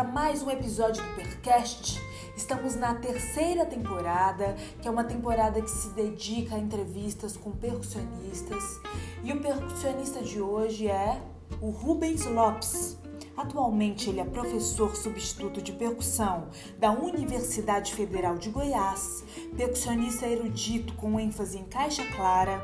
Para mais um episódio do Percast. Estamos na terceira temporada, que é uma temporada que se dedica a entrevistas com percussionistas. E o percussionista de hoje é o Rubens Lopes. Atualmente ele é professor substituto de percussão da Universidade Federal de Goiás, percussionista erudito com ênfase em caixa clara,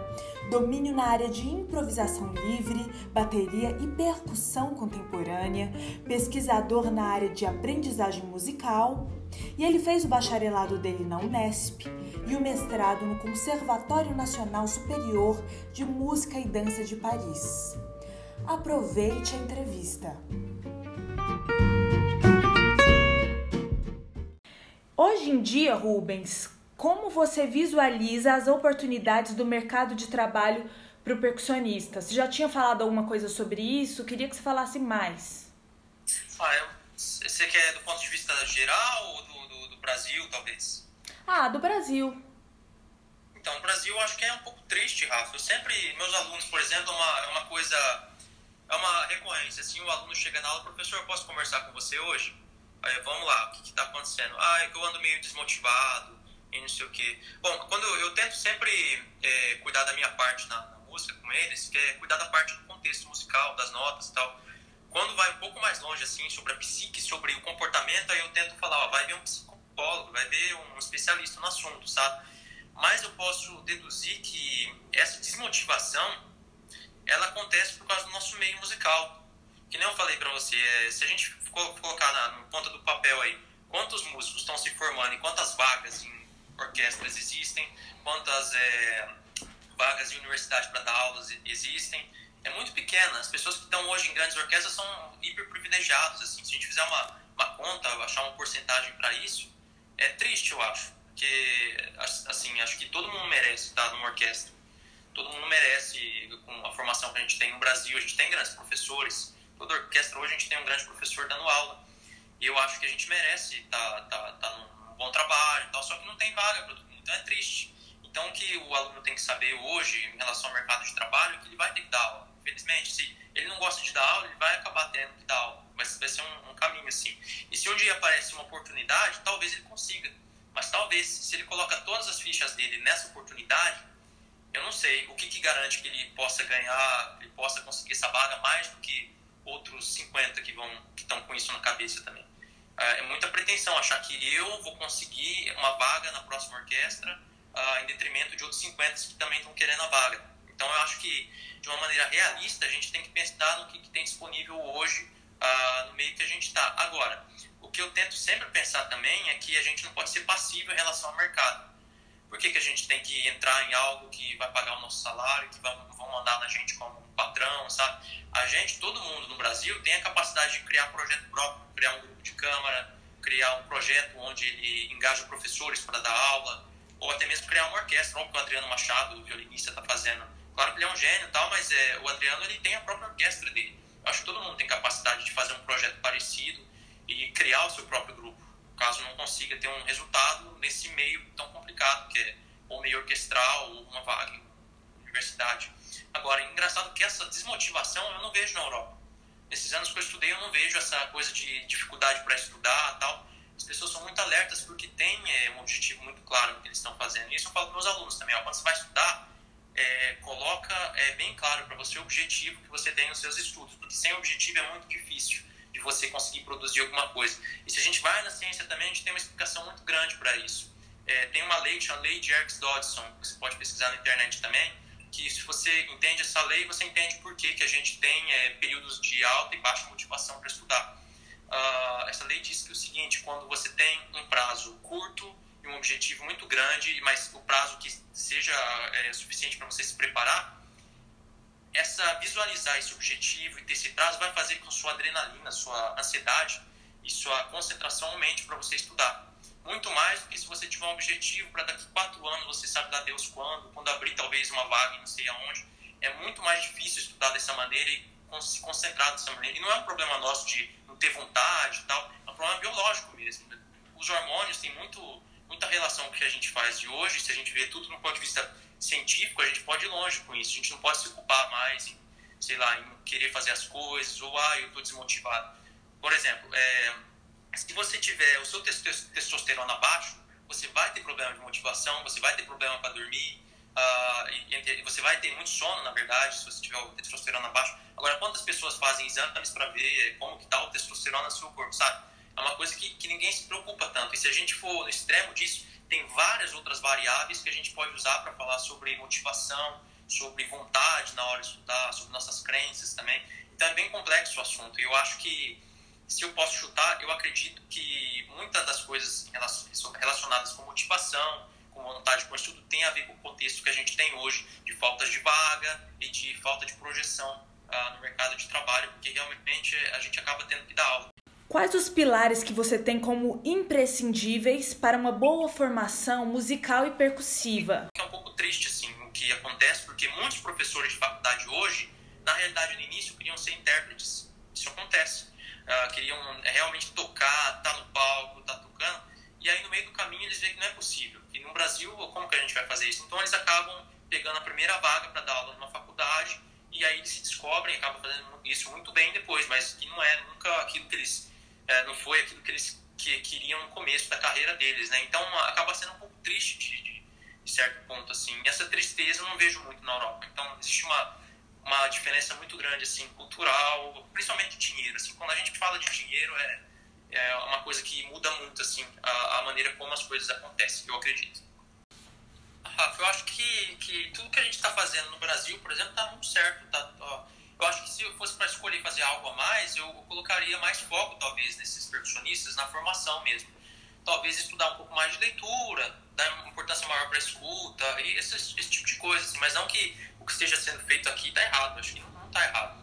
domínio na área de improvisação livre, bateria e percussão contemporânea, pesquisador na área de aprendizagem musical, e ele fez o bacharelado dele na Unesp e o mestrado no Conservatório Nacional Superior de Música e Dança de Paris. Aproveite a entrevista. Hoje em dia, Rubens, como você visualiza as oportunidades do mercado de trabalho para o percussionista? Você já tinha falado alguma coisa sobre isso? Queria que você falasse mais. Ah, você quer do ponto de vista geral ou do, do, do Brasil, talvez? Ah, do Brasil. Então, o Brasil eu acho que é um pouco triste, Rafa. Eu sempre, meus alunos, por exemplo, é uma, é uma coisa, é uma recorrência. Assim, o aluno chega na aula, professor, posso conversar com você hoje? Aí, vamos lá, o que está acontecendo? Ah, é que eu ando meio desmotivado e não sei o quê. Bom, quando eu tento sempre é, cuidar da minha parte na, na, música com eles, que é cuidar da parte do contexto musical, das notas e tal. Quando vai um pouco mais longe, assim, sobre a psique, sobre o comportamento, aí eu tento falar, ó, vai ver um psicólogo, vai ver um especialista no assunto, sabe? Mas eu posso deduzir que essa desmotivação, ela acontece por causa do nosso meio musical. Que nem eu falei para você, é, se a gente colocar na, na ponta do papel aí, quantos músicos estão se formando e quantas vagas em orquestras existem, quantas é, vagas em universidade para dar aulas existem, é muito pequena. As pessoas que estão hoje em grandes orquestras são hiper privilegiados. Assim, se a gente fizer uma, uma conta, achar uma porcentagem para isso, é triste, eu acho. Porque, assim, acho que todo mundo merece estar numa orquestra. Todo mundo merece, com a formação que a gente tem no Brasil, a gente tem grandes professores. Toda orquestra hoje a gente tem um grande professor dando aula. E eu acho que a gente merece tá, tá, tá num bom trabalho e tal, só que não tem vaga para todo mundo. Então é triste. Então o que o aluno tem que saber hoje em relação ao mercado de trabalho é que ele vai ter que dar aula. Infelizmente, se ele não gosta de dar aula, ele vai acabar tendo que dar aula. Vai, vai ser um, um caminho assim. E se um dia aparece uma oportunidade, talvez ele consiga. Mas talvez, se ele coloca todas as fichas dele nessa oportunidade, eu não sei o que, que garante que ele possa ganhar, ele possa conseguir essa vaga mais do que outros 50 que vão que estão com isso na cabeça também. É muita pretensão achar que eu vou conseguir uma vaga na próxima orquestra uh, em detrimento de outros 50 que também estão querendo a vaga. Então eu acho que de uma maneira realista a gente tem que pensar no que, que tem disponível hoje uh, no meio que a gente está. Agora, o que eu tento sempre pensar também é que a gente não pode ser passivo em relação ao mercado. Por que, que a gente tem que entrar em algo que vai pagar o nosso salário, que vão, mandar na gente como um patrão, sabe? A gente, todo mundo no Brasil, tem a capacidade de criar um projeto próprio, criar um grupo de câmara, criar um projeto onde ele engaja professores para dar aula, ou até mesmo criar uma orquestra, como o Adriano Machado, o violinista, está fazendo. Claro que ele é um gênio e tal, mas é, o Adriano ele tem a própria orquestra dele. Acho que todo mundo tem capacidade de fazer um projeto parecido e criar o seu próprio grupo, caso não consiga ter um resultado nesse meio tão complicado que é ou meio orquestral ou uma vaga em universidade. Agora, é engraçado que essa desmotivação eu não vejo na Europa. Nesses anos que eu estudei, eu não vejo essa coisa de dificuldade para estudar tal. As pessoas são muito alertas porque tem é, um objetivo muito claro no que eles estão fazendo. Isso eu falo para meus alunos também. Ó, quando você vai estudar, é, coloca é, bem claro para você o objetivo que você tem nos seus estudos, porque sem objetivo é muito difícil de você conseguir produzir alguma coisa. E se a gente vai na ciência também, a gente tem uma explicação muito grande para isso. É, tem uma lei, chama Lei de Yerkes-Dodson, que você pode pesquisar na internet também, que se você entende essa lei, você entende por que, que a gente tem é, períodos de alta e baixa motivação para estudar. Uh, essa lei diz que é o seguinte, quando você tem um prazo curto e um objetivo muito grande, mas o prazo que seja é, suficiente para você se preparar, essa visualizar esse objetivo e ter esse prazo vai fazer com sua adrenalina, sua ansiedade e sua concentração aumente para você estudar. Muito mais do que se você tiver um objetivo para daqui quatro anos você sabe dar Deus quando, quando abrir talvez uma vaga não sei aonde. É muito mais difícil estudar dessa maneira e se concentrar dessa maneira. E não é um problema nosso de não ter vontade e tal, é um problema biológico mesmo. Os hormônios têm muito, muita relação com o que a gente faz de hoje. Se a gente vê tudo do ponto de vista científico, a gente pode ir longe com isso. A gente não pode se ocupar mais em, sei lá, em querer fazer as coisas ou, ah, eu estou desmotivado. Por exemplo, é, se você tiver o seu testosterona baixo, você vai ter problema de motivação, você vai ter problema para dormir, uh, e, e, você vai ter muito sono, na verdade, se você tiver o testosterona baixo. Agora, quantas pessoas fazem exames para ver como que está o testosterona no seu corpo, sabe? É uma coisa que, que ninguém se preocupa tanto. E se a gente for no extremo disso, tem várias outras variáveis que a gente pode usar para falar sobre motivação, sobre vontade na hora de estudar, sobre nossas crenças também. Então é bem complexo o assunto. E eu acho que, se eu posso chutar, eu acredito que muitas das coisas relacionadas com motivação, com vontade com estudo, tem a ver com o contexto que a gente tem hoje de faltas de vaga e de falta de projeção ah, no mercado de trabalho, porque realmente a gente acaba tendo que dar aula. Quais os pilares que você tem como imprescindíveis para uma boa formação musical e percussiva? É um pouco triste assim o que acontece, porque muitos professores de faculdade hoje, na realidade no início, queriam ser intérpretes. Isso acontece. Uh, queriam realmente tocar, tá no palco, tá tocando, e aí no meio do caminho eles veem que não é possível. Que no Brasil, como que a gente vai fazer isso? Então eles acabam pegando a primeira vaga para dar aula numa faculdade, e aí eles se descobrem, acabam fazendo isso muito bem depois, mas que não é nunca aquilo que eles é, não foi aquilo que eles que, queriam no começo da carreira deles, né? Então acaba sendo um pouco triste de, de, de, certo ponto, assim. E essa tristeza eu não vejo muito na Europa. Então existe uma, uma diferença muito grande, assim, cultural, principalmente de dinheiro. Assim, quando a gente fala de dinheiro é, é uma coisa que muda muito, assim, a, a maneira como as coisas acontecem, eu acredito. Rafa, eu acho que, que tudo que a gente está fazendo no Brasil, por exemplo, está muito certo, tá, ó, eu acho que se eu fosse para escolher fazer algo a mais, eu colocaria mais foco, talvez, nesses percussionistas, na formação mesmo. Talvez estudar um pouco mais de leitura, dar importância maior para a escuta, e esse, esse, tipo de coisa. Assim. Mas não que o que esteja sendo feito aqui está errado. Acho que não está errado.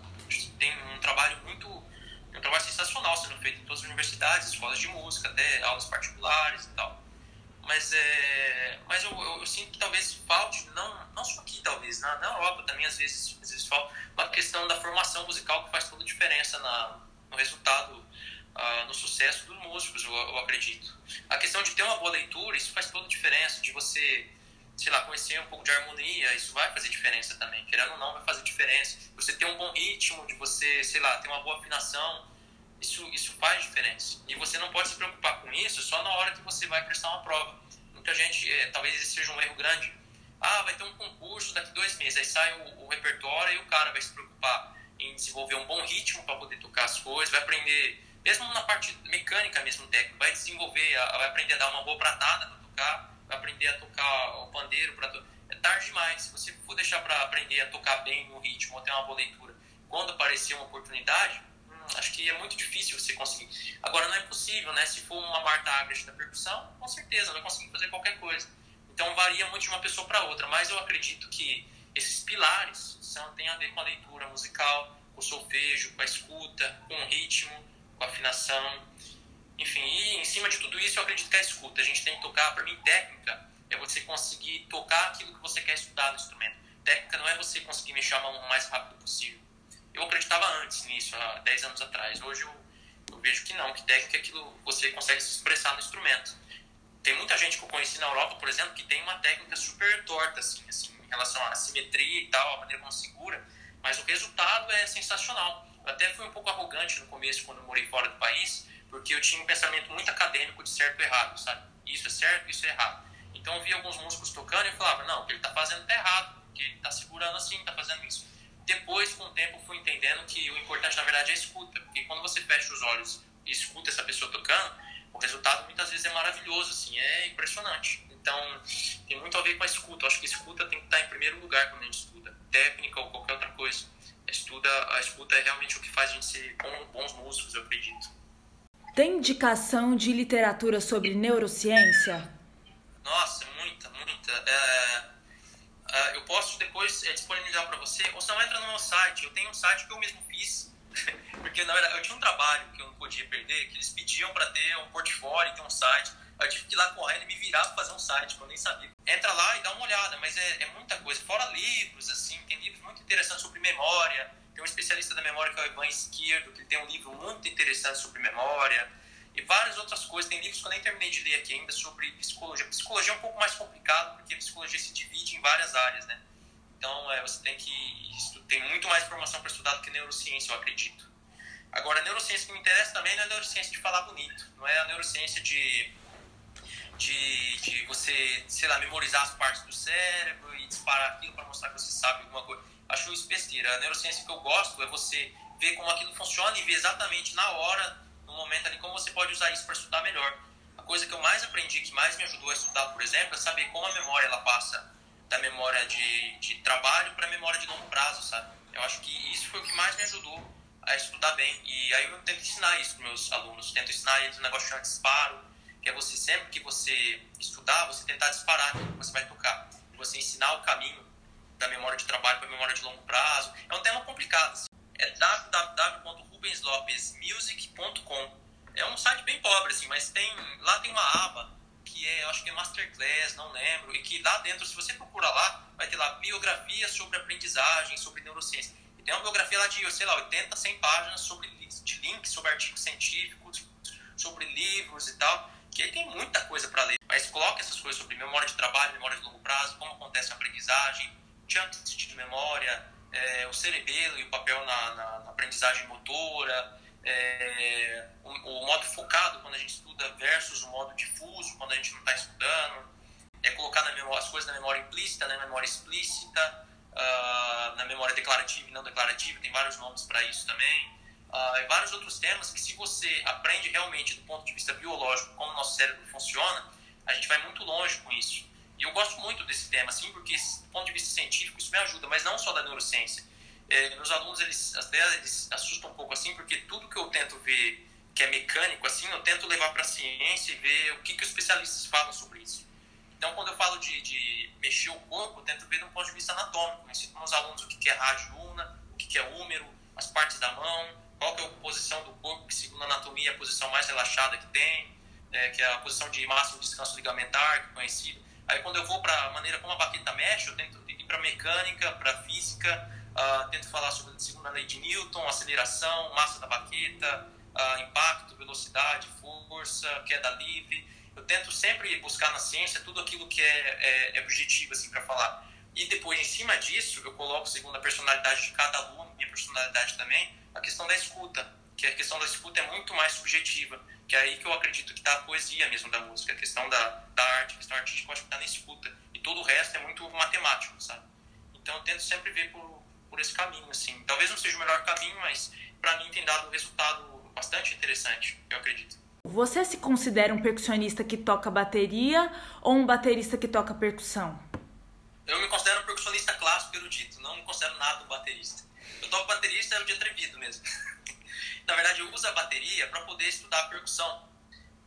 tem um trabalho muito. um trabalho sensacional sendo feito em todas as universidades, escolas de música, até aulas particulares e tal. Mas, é, mas eu, eu, eu, sinto que talvez falte, não, não só aqui, talvez, na, na Europa também, às vezes, às vezes falta, uma questão da formação musical que faz toda a diferença na, no resultado, uh, no sucesso dos músicos, eu, eu, acredito. A questão de ter uma boa leitura, isso faz toda a diferença, de você, sei lá, conhecer um pouco de harmonia, isso vai fazer diferença também, querendo ou não, vai fazer diferença. Você ter um bom ritmo, de você, sei lá, ter uma boa afinação, isso, isso faz diferença. E você não pode se preocupar com isso só na hora que você vai prestar uma prova. Muita gente, é, talvez esse seja um erro grande. Ah, vai ter um concurso daqui dois meses, aí sai o, o repertório e o cara vai se preocupar em desenvolver um bom ritmo para poder tocar as coisas, vai aprender, mesmo na parte mecânica mesmo técnica, vai desenvolver, vai aprender a dar uma boa pratada para tocar, vai aprender a tocar o pandeiro para É tarde demais. Se você for deixar para aprender a tocar bem no ritmo ou ter uma boa leitura, quando aparecer uma oportunidade, acho que é muito difícil você conseguir. Agora, não é possível, né? Se for uma Marta Agres da percussão, com certeza vai conseguir fazer qualquer coisa. Então, varia muito de uma pessoa para outra, mas eu acredito que esses pilares são, têm a ver com a leitura musical, com o solfejo, com a escuta, com o ritmo, com a afinação. Enfim, e em cima de tudo isso, eu acredito que a escuta. A gente tem que tocar, para mim, técnica é você conseguir tocar aquilo que você quer estudar no instrumento. Técnica não é você conseguir mexer a mão o mais rápido possível eu acreditava antes nisso, há 10 anos atrás. Hoje eu, eu vejo que não, que técnica é aquilo você consegue se expressar no instrumento. Tem muita gente que eu conheci na Europa, por exemplo, que tem uma técnica super torta, assim, assim em relação à simetria e tal, a maneira como segura, mas o resultado é sensacional. Eu até fui um pouco arrogante no começo, quando eu morei fora do país, porque eu tinha um pensamento muito acadêmico de certo e errado, sabe? Isso é certo, isso é errado. Então eu via alguns músicos tocando e eu falava, não, o que ele está fazendo está errado, porque ele está segurando assim, está fazendo isso. Depois, com o tempo, fui entendendo que o importante, na verdade, é a escuta. Porque quando você fecha os olhos e escuta essa pessoa tocando, o resultado muitas vezes é maravilhoso, assim, é impressionante. Então, tem muito a ver com a escuta. Eu acho que a escuta tem que estar em primeiro lugar quando a gente estuda. Técnica ou qualquer outra coisa. A, estuda, a escuta é realmente o que faz a gente ser bons músicos, eu acredito. Tem indicação de literatura sobre neurociência? Uh, eu posso depois é, disponibilizar para você, ou você não, entra no meu site. Eu tenho um site que eu mesmo fiz, porque na verdade eu tinha um trabalho que eu não podia perder, que eles pediam para ter um portfólio, ter um site. Eu tive que ir lá correndo e me virar para fazer um site, que eu nem sabia. Entra lá e dá uma olhada, mas é, é muita coisa. Fora livros, assim, tem livros muito interessantes sobre memória. Tem um especialista da memória que é o Ivan Esquerdo, que tem um livro muito interessante sobre memória. E várias outras coisas. Tem livros que eu nem terminei de ler aqui ainda sobre psicologia. Psicologia é um pouco mais complicado, porque psicologia se divide em várias áreas, né? Então, é, você tem que... Tem muito mais informação para estudar do que neurociência, eu acredito. Agora, a neurociência que me interessa também não é a neurociência de falar bonito. Não é a neurociência de de, de você, sei lá, memorizar as partes do cérebro e disparar aquilo para mostrar que você sabe alguma coisa. Acho isso besteira. A neurociência que eu gosto é você ver como aquilo funciona e ver exatamente na hora, no momento ali, como você pode usar isso para estudar melhor. A coisa que eu mais aprendi, que mais me ajudou a estudar, por exemplo, é saber como a memória ela passa da memória de, de trabalho para a memória de longo prazo, sabe? Eu acho que isso foi o que mais me ajudou a estudar bem. E aí eu tento ensinar isso para meus alunos. Tento ensinar eles um negócio de disparo, que é você sempre que você estudar, você tentar disparar que você vai tocar. Você ensinar o caminho da memória de trabalho para a memória de longo prazo. É um tema complicado. Assim. É www.rubenslopesmusic.com. É um site bem pobre, assim, mas tem lá tem uma aba que é, acho que é Masterclass, não lembro, e que lá dentro, se você procura lá, vai ter lá biografia sobre aprendizagem, sobre neurociência. E tem uma biografia lá de, sei lá, 80, 100 páginas sobre, de links sobre artigos científicos, sobre livros e tal que aí tem muita coisa para ler. Mas coloque essas coisas sobre memória de trabalho, memória de longo prazo, como acontece a aprendizagem, chunks de memória, é, o cerebelo e o papel na, na, na aprendizagem motora, é, o, o, modo focado quando a gente estuda versus o modo difuso quando a gente não está estudando, é colocar memória, as coisas na memória implícita, na memória explícita, uh, na memória declarativa e não declarativa, tem vários nomes para isso também uh, e vários outros temas que se você aprende realmente do ponto de vista biológico como o nosso cérebro funciona, a gente vai muito longe com isso. E eu gosto muito desse tema, assim, porque do ponto de vista científico isso me ajuda, mas não só da neurociência. É, meus alunos, eles até eles assustam um pouco assim, porque tudo que eu tento ver que é mecânico, assim, eu tento levar para a ciência e ver o que, que os especialistas falam sobre isso. Então, quando eu falo de, de mexer o corpo, eu tento ver do ponto de vista anatômico. Eu ensino meus alunos o que, que é radiuna, o que, que é úmero, as partes da mão, qual que é a posição do corpo, que segundo a anatomia é a posição mais relaxada que tem, é, que é a posição de máximo descanso ligamentar, que é conhecido. Aí quando eu vou para a maneira como a baqueta mexe, eu tento ir para mecânica, para física, uh, tento falar sobre a segunda lei de Newton, aceleração, massa da baqueta, uh, impacto, velocidade, força, queda livre. Eu tento sempre buscar na ciência tudo aquilo que é, é, é objetivo assim, para falar. E depois, em cima disso, eu coloco, segundo a personalidade de cada aluno, minha personalidade também, a questão da escuta, que a questão da escuta é muito mais subjetiva, que é aí que eu acredito que está a poesia mesmo da música, a questão da, da arte, a questão artística, eu acho que está na escuta. E todo o resto é muito matemático, sabe? Então eu tento sempre ver por, por esse caminho, assim. Talvez não seja o melhor caminho, mas para mim tem dado um resultado bastante interessante, eu acredito. Você se considera um percussionista que toca bateria ou um baterista que toca percussão? Eu me considero um percussionista clássico erudito, não me considero nada um baterista. Eu toco bateria servo de atrevido mesmo. Na verdade, eu uso a bateria para poder estudar a percussão,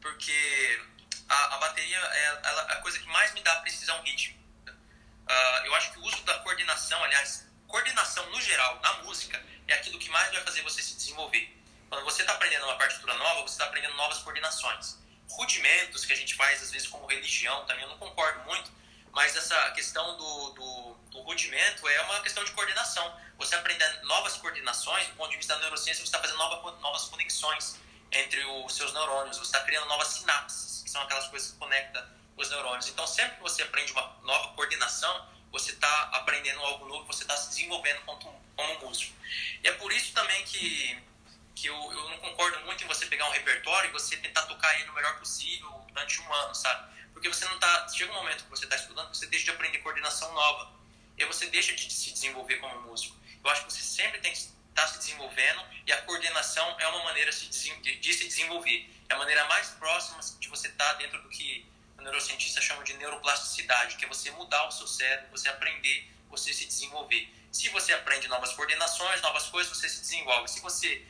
porque a, a bateria é ela, a coisa que mais me dá precisão rítmica. Uh, eu acho que o uso da coordenação, aliás, coordenação no geral, na música, é aquilo que mais vai fazer você se desenvolver. Quando você está aprendendo uma partitura nova, você está aprendendo novas coordenações. Rudimentos que a gente faz, às vezes, como religião, também eu não concordo muito, mas essa questão do, do, do, rudimento é uma questão de coordenação. Você aprender novas coordenações, do ponto de vista da neurociência, você está fazendo nova, novas conexões entre os seus neurônios, você está criando novas sinapses, que são aquelas coisas que conectam os neurônios. Então, sempre que você aprende uma nova coordenação, você está aprendendo algo novo, você está se desenvolvendo como, como músico. E é por isso também que, que eu, eu não concordo muito em você pegar um repertório e você tentar tocar ele o melhor possível durante um ano, sabe? Porque você não está. Chega um momento que você está estudando, você deixa de aprender coordenação nova. E você deixa de se desenvolver como músico. Eu acho que você sempre tem que estar tá se desenvolvendo e a coordenação é uma maneira de se desenvolver. É a maneira mais próxima de você estar tá dentro do que o neurocientista chama de neuroplasticidade, que é você mudar o seu cérebro, você aprender, você se desenvolver. Se você aprende novas coordenações, novas coisas, você se desenvolve. Se você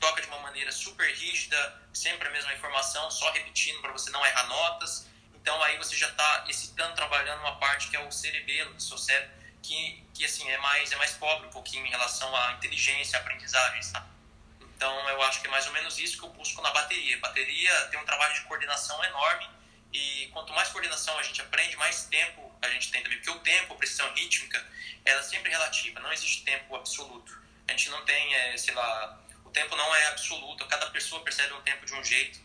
toca de uma maneira super rígida, sempre a mesma informação, só repetindo para você não errar notas, então aí você já está excitando, trabalhando uma parte que é o cerebelo do seu cérebro, que, que assim, é mais, é mais pobre um pouquinho em relação à inteligência, à aprendizagem, sabe? Então, eu acho que é mais ou menos isso que eu busco na bateria. Bateria tem um trabalho de coordenação enorme e quanto mais coordenação a gente aprende, mais tempo a gente tem também. Porque o tempo, a precisão rítmica, ela é sempre relativa, não existe tempo absoluto. A gente não tem, é, sei lá, o tempo não é absoluto, cada pessoa percebe um tempo de um jeito.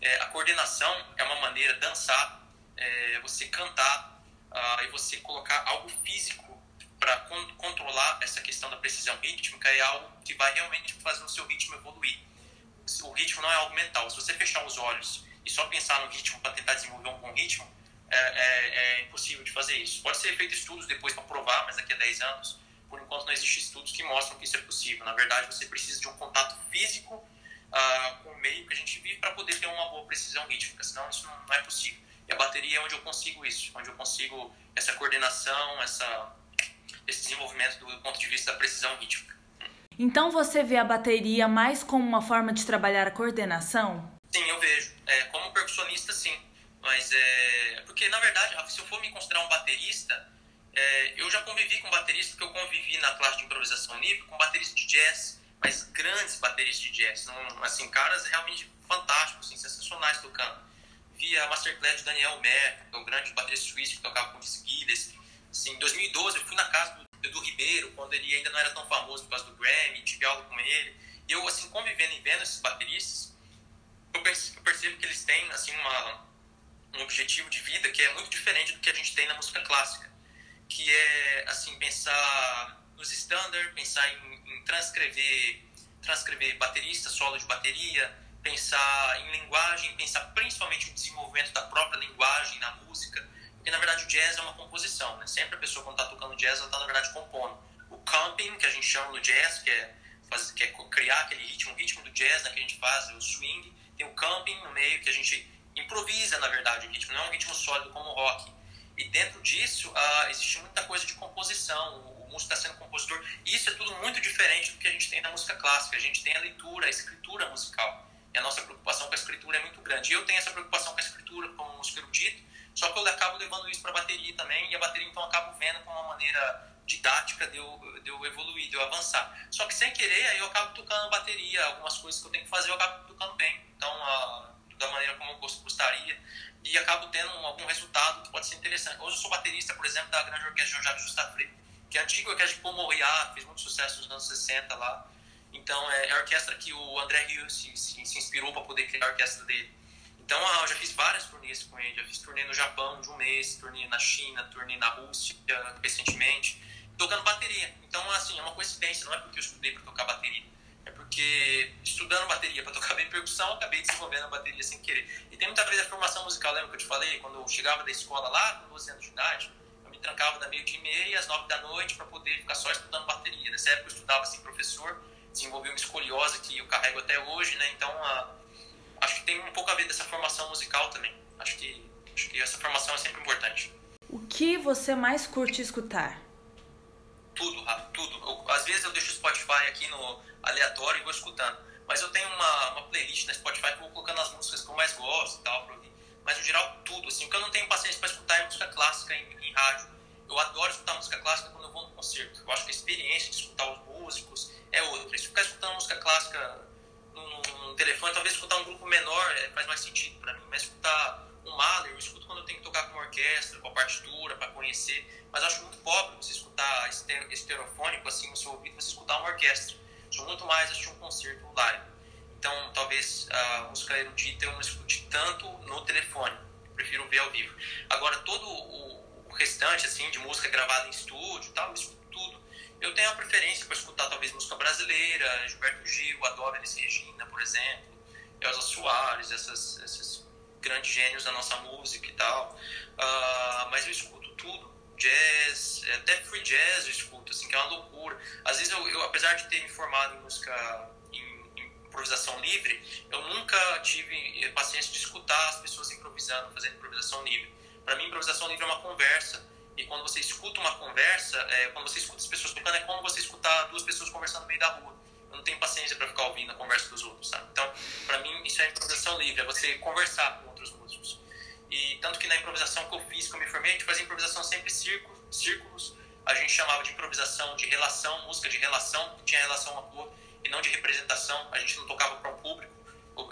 É, a coordenação é uma maneira, dançar, é, você cantar uh, e você colocar algo físico para con controlar essa questão da precisão rítmica é algo que vai realmente fazer o seu ritmo evoluir. O ritmo não é algo mental. Se você fechar os olhos e só pensar no ritmo para tentar desenvolver um bom ritmo, é, é, é, impossível de fazer isso. Pode ser feito estudos depois para provar, mas daqui a 10 anos, por enquanto não existem estudos que mostram que isso é possível. Na verdade, você precisa de um contato físico uh, com o meio que a gente vive para poder ter uma boa precisão rítmica, senão isso não, não é possível. E a bateria é onde eu consigo isso, onde eu consigo essa coordenação, essa, esse desenvolvimento do ponto de vista da precisão rítmica. Então você vê a bateria mais como uma forma de trabalhar a coordenação? Sim, eu vejo. É, como percussionista, sim. Mas é. Porque, na verdade, Rafa, se eu for me considerar um baterista, é, eu já convivi com bateristas, porque eu convivi na classe de improvisação livre com bateristas de jazz, mas grandes bateristas de jazz. Não, assim, caras realmente fantásticos, assim, sensacionais tocando. Vi a masterclass de Daniel Mer, que é o grande baterista suíço que tocava com Dizzy Gillespie Assim, em 2012 eu fui na casa do Edu Ribeiro, quando ele ainda não era tão famoso por causa do Grammy, tive aula com ele. E eu, assim, convivendo e vendo esses bateristas, eu percebo, que eles têm, assim, uma, um objetivo de vida que é muito diferente do que a gente tem na música clássica. Que é, assim, pensar nos standards, pensar em, em transcrever, transcrever baterista, solo de bateria, pensar em linguagem, pensar principalmente no desenvolvimento da própria linguagem na música, porque, na verdade, o jazz é uma composição, né? Sempre a pessoa, quando está tocando jazz, ela está, na verdade, compondo. O camping, que a gente chama no jazz, que é, fazer, que é criar aquele ritmo, o ritmo do jazz né, que a gente faz, o swing. Tem o camping no meio, que a gente improvisa, na verdade, o ritmo. Não é um ritmo sólido como o rock. E dentro disso, uh, existe muita coisa de composição. O, o músico está sendo compositor. E isso é tudo muito diferente do que a gente tem na música clássica. A gente tem a leitura, a escritura musical. E a nossa preocupação com a escritura é muito grande. E eu tenho essa preocupação com a escritura como músico erudito, só que eu acabo levando isso para a bateria também, e a bateria então eu acabo vendo como uma maneira didática de eu, de evoluir, de eu avançar. Só que sem querer, aí eu acabo tocando bateria, algumas coisas que eu tenho que fazer eu acabo tocando bem. Então, a, da maneira como eu gostaria, e acabo tendo algum resultado que pode ser interessante. Hoje eu sou baterista, por exemplo, da grande orquestra João Jacques Justafre, que é a antiga orquestra de Paul Moriá, fez muito sucesso nos anos 60 lá. Então, é, é a orquestra que o André Rio se, se, se inspirou para poder criar a orquestra dele. Então eu já fiz várias turnês com ele, já fiz turnê no Japão de um mês, turnê na China, turnê na Rússia recentemente, tocando bateria. Então assim, é uma coincidência, não é porque eu estudei para tocar bateria, é porque estudando bateria para tocar bem percussão, eu acabei desenvolvendo a bateria sem querer. E tem muita vez a formação musical, lembra que eu te falei? Quando eu chegava da escola lá, com 12 anos de idade, eu me trancava da meio-dia e meia às 9 da noite para poder ficar só estudando bateria. Nessa época eu estudava assim, professor, desenvolvi uma escoliose que eu carrego até hoje, né? Então a acho que tem um pouco a ver dessa formação musical também. Acho que, acho que essa formação é sempre importante. O que você mais curte escutar? Tudo, Rafa, tudo. Eu, às vezes eu deixo o Spotify aqui no aleatório e vou escutando. Mas eu tenho uma, uma playlist na Spotify que eu vou colocando as músicas que eu mais gosto e tal, pra ouvir. Mas no geral, tudo. Assim, o que eu não tenho paciência para escutar é música clássica em, em rádio. Eu adoro escutar música clássica quando eu vou no concerto. Eu acho que a experiência de escutar os músicos é outra. Se ficar escutando música clássica no telefone, talvez escutar um grupo menor é, faz mais sentido para mim, mas escutar um Mahler, eu escuto quando eu tenho que tocar com uma orquestra, com a partitura, para conhecer, mas acho muito pobre você escutar estereofônico assim no seu ouvido, você escutar uma orquestra. Sou muito mais assistir um concerto live. Então, talvez a música erudita eu não escute tanto no telefone, eu prefiro ver ao vivo. Agora, todo o, restante assim de música gravada em estúdio, tal, eu escuto tudo eu tenho a preferência para escutar talvez música brasileira, Gilberto Gil, adoro Elis Regina, por exemplo, Elza Soares, essas, esses grandes gênios da nossa música e tal. Uh, mas eu escuto tudo, jazz, até free jazz eu escuto, assim, que é uma loucura. Às vezes eu, eu apesar de ter me formado em música em, em improvisação livre, eu nunca tive paciência de escutar as pessoas improvisando, fazendo improvisação livre. Para mim, improvisação livre é uma conversa e quando você escuta uma conversa, é, quando você escuta as pessoas tocando, é como você escutar duas pessoas conversando no meio da rua. Eu não tenho paciência para ficar ouvindo a conversa dos outros, sabe? Então, para mim, isso é improvisação livre, é você conversar com. E tanto que na improvisação que eu fiz, que eu me formei, a gente fazia improvisação sempre círculos, círculos a gente chamava de improvisação de relação, música de relação, que tinha relação uma com e não de representação. A gente não tocava para um público,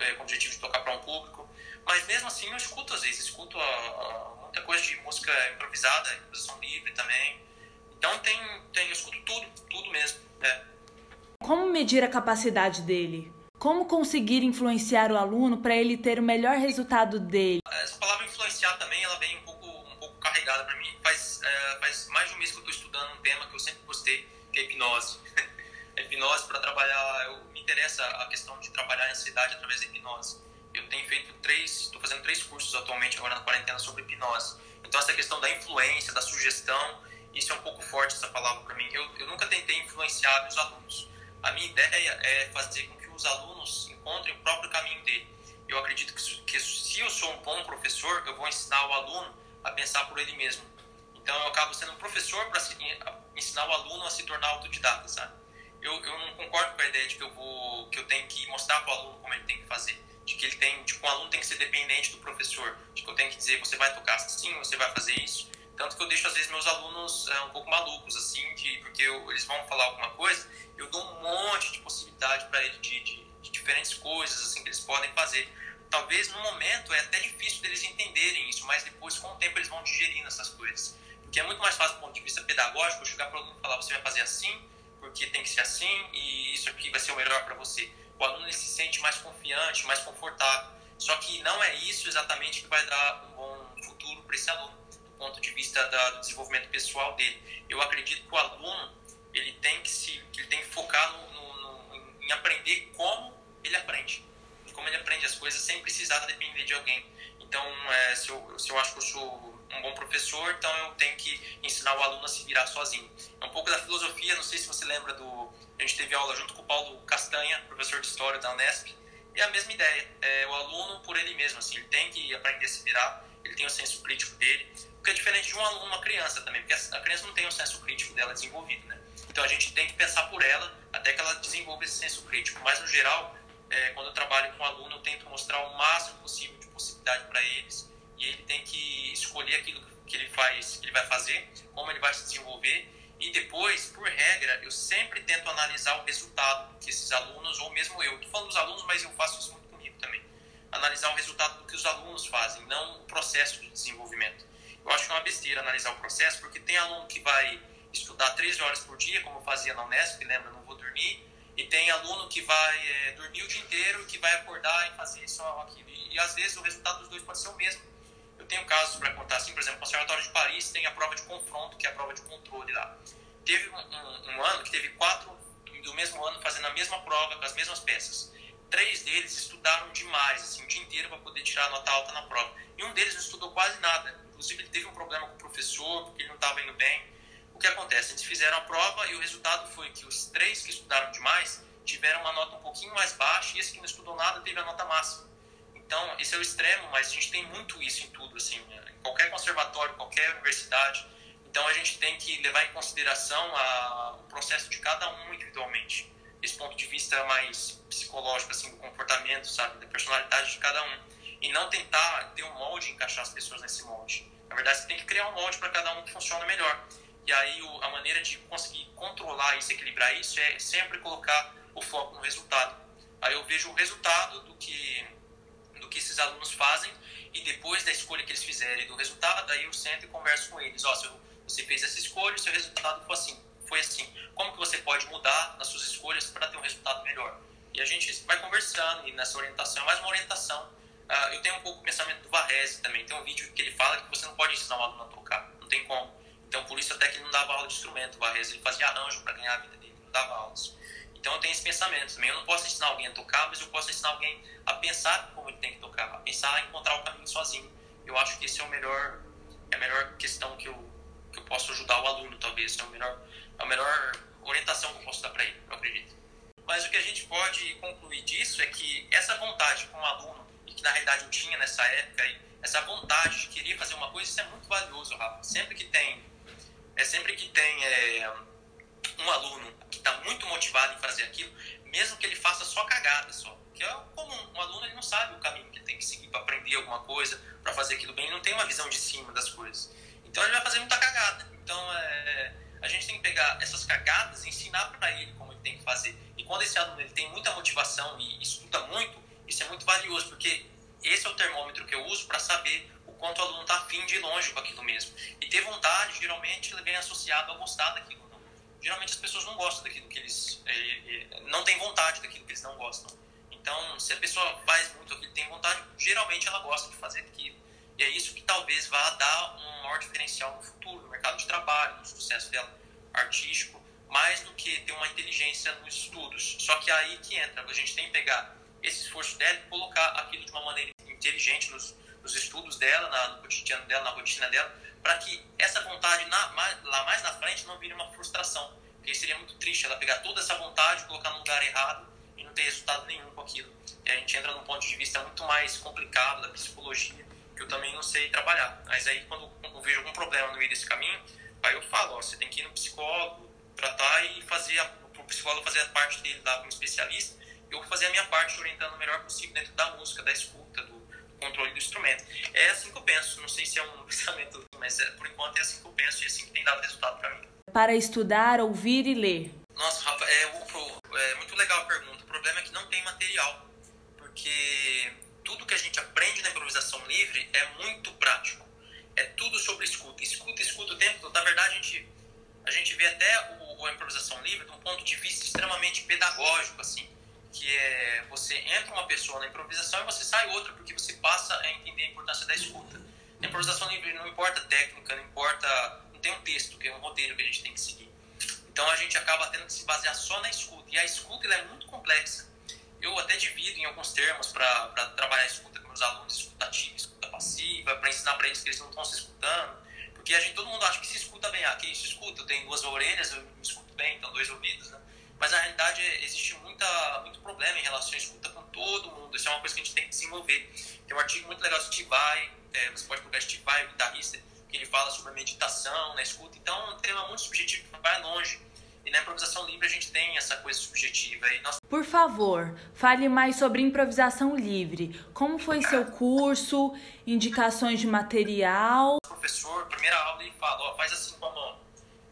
é, com o objetivo de tocar para um público. Mas mesmo assim eu escuto às vezes, escuto a, a, muita coisa de música improvisada, improvisação livre também. Então tem, tem, eu escuto tudo, tudo mesmo. É. Como medir a capacidade dele? Como conseguir influenciar o aluno para ele ter o melhor resultado dele? Essa palavra influenciar também, ela vem um pouco, um pouco carregada para mim. Faz, é, faz mais de um mês que eu estou estudando um tema que eu sempre gostei, que é hipnose. a hipnose para trabalhar, eu, me interessa a questão de trabalhar a ansiedade através da hipnose. Eu tenho feito três, estou fazendo três cursos atualmente agora na quarentena sobre hipnose. Então essa questão da influência, da sugestão, isso é um pouco forte essa palavra para mim. Eu, eu nunca tentei influenciar os alunos. A minha ideia é fazer com que os alunos encontrem o próprio caminho dele. Eu acredito que, que se eu sou um bom professor, eu vou ensinar o aluno a pensar por ele mesmo. Então eu acabo sendo um professor para ensinar o aluno a se tornar autodidata, sabe? Eu, eu não concordo com a ideia de que eu vou que eu tenho que mostrar para o aluno como ele tem que fazer de que ele tem, tipo, um aluno tem que ser dependente do professor, de que eu tenho que dizer, você vai tocar assim, você vai fazer isso. Tanto que eu deixo, às vezes, meus alunos é, um pouco malucos, assim, de, porque eu, eles vão falar alguma coisa, eu dou um monte de possibilidade para eles de, de, de, diferentes coisas, assim, que eles podem fazer. Talvez, no momento, é até difícil deles entenderem isso, mas depois, com o tempo, eles vão digerindo essas coisas. Porque é muito mais fácil, do ponto de vista pedagógico, chegar para o aluno e falar, você vai fazer assim, porque tem que ser assim, e isso aqui vai ser o melhor para você o aluno se sente mais confiante, mais confortável. Só que não é isso exatamente que vai dar um bom futuro para esse aluno, ponto de vista da, do desenvolvimento pessoal dele. Eu acredito que o aluno ele tem que se, ele tem que focar no, no, no, em aprender como ele aprende, como ele aprende as coisas sem precisar depender de alguém. Então, é, se, eu, se eu acho que eu sou um bom professor, então eu tenho que ensinar o aluno a se virar sozinho. É um pouco da filosofia, não sei se você lembra do a gente teve aula junto com o Paulo Castanha, professor de História da Unesp, é a mesma ideia. É o aluno por ele mesmo, assim, ele tem que aprender a se virar, ele tem o senso crítico dele, o que é diferente de um aluno, uma criança também, porque a criança não tem o senso crítico dela desenvolvido, né? Então a gente tem que pensar por ela até que ela desenvolva esse senso crítico. Mas no geral, é, quando eu trabalho com um aluno, eu tento mostrar o máximo possível de possibilidade para eles e ele tem que escolher aquilo que ele faz, que ele vai fazer, como ele vai se desenvolver e depois, por regra, eu sempre tento analisar o resultado que esses alunos, ou mesmo eu, estou falando dos alunos, mas eu faço isso muito. Analisar o resultado do que os alunos fazem, não o processo de desenvolvimento. Eu acho que é uma besteira analisar o processo, porque tem aluno que vai estudar 13 horas por dia, como eu fazia na Unesp, lembra, não vou dormir, e tem aluno que vai é, dormir o dia inteiro, que vai acordar e fazer só aquilo. E, e às vezes o resultado dos dois pode ser o mesmo. Eu tenho casos para contar assim, por exemplo, o Conservatório de Paris tem a prova de confronto, que é a prova de controle lá. Teve um, um, um ano que teve quatro do mesmo ano fazendo a mesma prova, com as mesmas peças. Três deles estudaram demais, assim, o dia inteiro para poder tirar a nota alta na prova. E um deles não estudou quase nada. Inclusive, ele teve um problema com o professor, porque ele não estava indo bem. O que acontece? Eles fizeram a prova e o resultado foi que os três que estudaram demais tiveram uma nota um pouquinho mais baixa e esse que não estudou nada teve a nota máxima. Então, esse é o extremo, mas a gente tem muito isso em tudo, assim, né? em qualquer conservatório, qualquer universidade. Então, a gente tem que levar em consideração a, o processo de cada um individualmente. Esse ponto vista mais psicológico, assim, do comportamento, sabe, da personalidade de cada um. E não tentar ter um molde encaixar as pessoas nesse molde. Na verdade, você tem que criar um molde para cada um que funcione melhor. E aí, o, a maneira de conseguir controlar isso, equilibrar isso, é sempre colocar o foco no resultado. Aí eu vejo o resultado do que que esses alunos fazem e depois da escolha que eles fizerem do resultado, aí eu sento e converso com eles. Ó, oh, você fez essa escolha, seu resultado foi assim, foi assim. Como que você pode mudar nas suas escolhas para ter um resultado melhor? E a gente vai conversando e nessa orientação, é mais uma orientação. Uh, eu tenho um pouco o pensamento do Varese também. Tem um vídeo que ele fala que você não pode ensinar um aluno a tocar, não tem como. Então, por isso até que ele não dava aula de instrumento, o Varese. Ele fazia arranjo para ganhar a vida dele, não dava aulas. Então eu tenho esse pensamento também. Eu não posso ensinar alguém a tocar, mas eu posso ensinar alguém a pensar como ele tem que tocar, a pensar a encontrar o caminho sozinho. Eu acho que esse é o melhor, é a melhor questão que eu, que eu posso ajudar o aluno, talvez. É, o melhor, a melhor orientação que eu posso dar para ele, eu acredito. Mas o que a gente pode concluir disso é que essa vontade com o aluno, e que na realidade eu tinha nessa época, essa vontade de querer fazer uma coisa, isso é muito valioso, Rafa. Sempre que tem, é sempre que tem é, um aluno que está muito motivado em fazer aquilo, mesmo que ele faça só cagada, só. Que é comum. Um aluno ele não sabe o caminho que ele tem que seguir para aprender alguma coisa, para fazer aquilo bem, ele não tem uma visão de cima das coisas. Então ele vai fazer muita cagada. Então é, a gente tem que pegar essas cagadas e ensinar para ele como ele tem que fazer. E quando esse aluno ele tem muita motivação e estuda muito, isso é muito valioso, porque esse é o termômetro que eu uso para saber o quanto o aluno está afim de ir longe com aquilo mesmo. E ter vontade, geralmente, vem associado a gostar daquilo. Não. Geralmente as pessoas não gostam daquilo que eles. É, não têm vontade daquilo que eles não gostam. Então, se a pessoa faz muito aquilo que tem vontade, geralmente ela gosta de fazer aquilo. E é isso que talvez vá dar um maior diferencial no futuro, no mercado de trabalho, no sucesso dela artístico, mais do que ter uma inteligência nos estudos. Só que é aí que entra, a gente tem que pegar esse esforço dela e colocar aquilo de uma maneira inteligente nos, nos estudos dela, na, no cotidiano dela, na rotina dela, para que essa vontade na, mais, lá mais na frente não vire uma frustração. Porque seria muito triste ela pegar toda essa vontade, colocar no lugar errado e não ter resultado nenhum com aquilo. E a gente entra num ponto de vista muito mais complicado da psicologia, que eu também não sei trabalhar. Mas aí, quando eu vejo algum problema no meio desse caminho, aí eu falo: ó, você tem que ir no psicólogo, tratar e fazer, o psicólogo fazer a parte dele lá como especialista, eu vou fazer a minha parte orientando o melhor possível dentro da música, da escuta, do controle do instrumento. É assim que eu penso, não sei se é um pensamento, mas é, por enquanto é assim que eu penso e é assim que tem dado resultado para mim. Para estudar, ouvir e ler. Nossa, Rafa, é, é muito legal a pergunta. O problema é que não tem material, porque tudo que a gente aprende na improvisação livre é muito prático. É tudo sobre escuta. Escuta, escuta o tempo todo. Na verdade, a gente, a gente vê até o, a improvisação livre de um ponto de vista extremamente pedagógico, assim, que é você entra uma pessoa na improvisação e você sai outra, porque você passa a entender a importância da escuta. Na improvisação livre não importa técnica, não importa. Não tem um texto, que é um roteiro que a gente tem que seguir. Então a gente acaba tendo que se basear só na escuta. E a escuta é muito complexa eu até divido em alguns termos para trabalhar a escuta com meus alunos, escuta ativa, escuta passiva, para ensinar para eles que eles não estão se escutando. Porque a gente, todo mundo acha que se escuta bem. Ah, quem se escuta, eu tenho duas orelhas, eu me escuto bem, então dois ouvidos, né? Mas na realidade existe muita, muito problema em relação à escuta com todo mundo. Isso é uma coisa que a gente tem que desenvolver. Tem um artigo muito legal do Steve é, você pode procurar Steve Vai, o guitarrista, que ele fala sobre a meditação na escuta. Então é um tema muito subjetivo que vai longe e na improvisação livre a gente tem essa coisa subjetiva. E nós... Por favor, fale mais sobre improvisação livre. Como foi seu curso? Indicações de material? O professor, primeira aula, ele fala: ó, faz assim com a mão.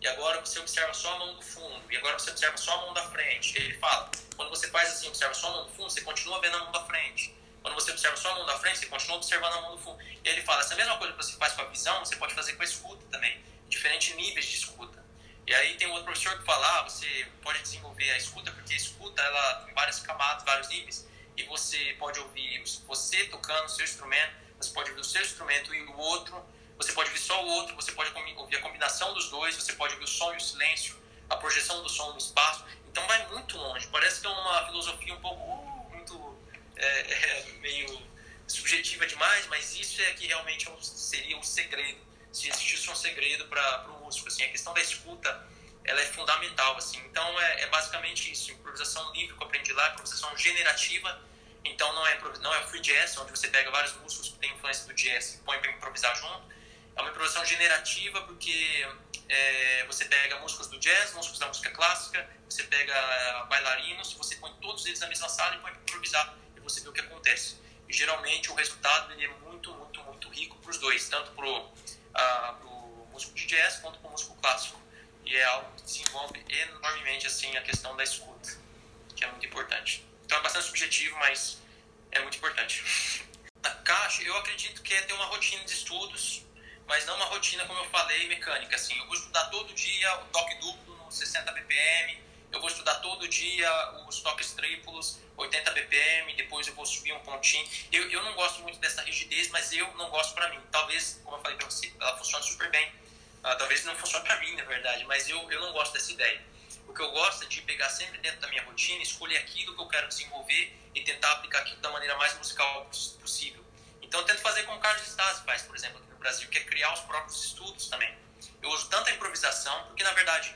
E agora você observa só a mão do fundo. E agora você observa só a mão da frente. Ele fala: quando você faz assim, observa só a mão do fundo, você continua vendo a mão da frente. Quando você observa só a mão da frente, você continua observando a mão do fundo. E ele fala: essa mesma coisa que você faz com a visão, você pode fazer com a escuta também. Diferentes níveis de escuta. E aí tem outro professor que fala, ah, você pode desenvolver a escuta, porque a escuta ela tem várias camadas, vários níveis, e você pode ouvir você tocando o seu instrumento, você pode ouvir o seu instrumento e o outro, você pode ouvir só o outro, você pode ouvir a combinação dos dois, você pode ouvir o som e o silêncio, a projeção do som no espaço. Então vai muito longe. Parece que é uma filosofia um pouco uh, muito é, é, meio subjetiva demais, mas isso é que realmente é seria o segredo se existisse um segredo para o músico. Assim, a questão da escuta ela é fundamental. Assim. Então, é, é, basicamente isso. Improvisação livre que eu aprendi lá, improvisação generativa. Então, não é, não é free jazz, onde você pega vários músicos que têm influência do jazz e põe para improvisar junto. É uma improvisação generativa porque é, você pega músicos do jazz, músicos da música clássica, você pega bailarinos, você põe todos eles na mesma sala e põe para improvisar e você vê o que acontece. E geralmente o resultado ele é muito, muito, muito rico para os dois, tanto para para o músico de jazz quanto para o músico clássico. E é algo que desenvolve enormemente assim, a questão da escuta, que é muito importante. Então é bastante subjetivo, mas é muito importante. A caixa, eu acredito que é ter uma rotina de estudos, mas não uma rotina, como eu falei, mecânica. Assim, eu vou estudar todo dia o toque duplo no 60 BPM, eu vou estudar todo dia os toques triplos, 80 BPM, depois eu vou subir um pontinho. Eu, eu não gosto muito dessa rigidez, mas eu não gosto para mim. Talvez, como eu falei para você, ela funciona super bem. Uh, talvez não funcione para mim, na verdade, mas eu, eu não gosto dessa ideia. O que eu gosto é de pegar sempre dentro da minha rotina, escolher aquilo que eu quero desenvolver e tentar aplicar aquilo da maneira mais musical possível. Então, eu tento fazer como o Carlos Stasi faz, por exemplo, aqui no Brasil, que é criar os próprios estudos também. Eu uso tanta improvisação, porque na verdade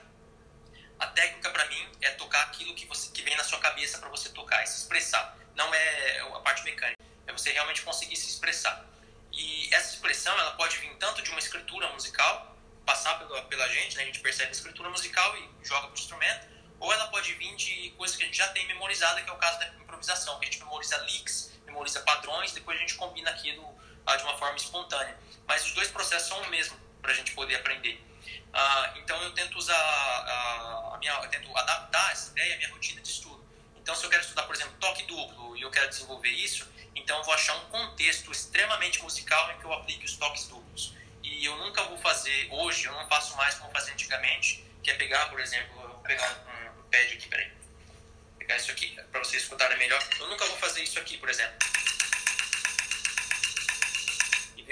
a técnica para mim é tocar aquilo que você que vem na sua cabeça para você tocar e se expressar. Não é a parte mecânica, é você realmente conseguir se expressar. E essa expressão ela pode vir tanto de uma escritura musical, passar pela, pela gente, né? a gente percebe a escritura musical e joga para o instrumento, ou ela pode vir de coisas que a gente já tem memorizada, que é o caso da improvisação, que a gente memoriza licks, memoriza padrões, depois a gente combina aquilo ah, de uma forma espontânea. Mas os dois processos são o mesmo para a gente poder aprender. Uh, então eu tento usar a, a minha, eu tento adaptar essa ideia à minha rotina de estudo. Então se eu quero estudar, por exemplo, toque duplo e eu quero desenvolver isso, então eu vou achar um contexto extremamente musical em que eu aplique os toques duplos. E eu nunca vou fazer hoje, eu não faço mais como fazia antigamente, que é pegar, por exemplo, eu vou pegar um, um pad aqui, peraí, vou pegar isso aqui para vocês escutarem melhor. Eu nunca vou fazer isso aqui, por exemplo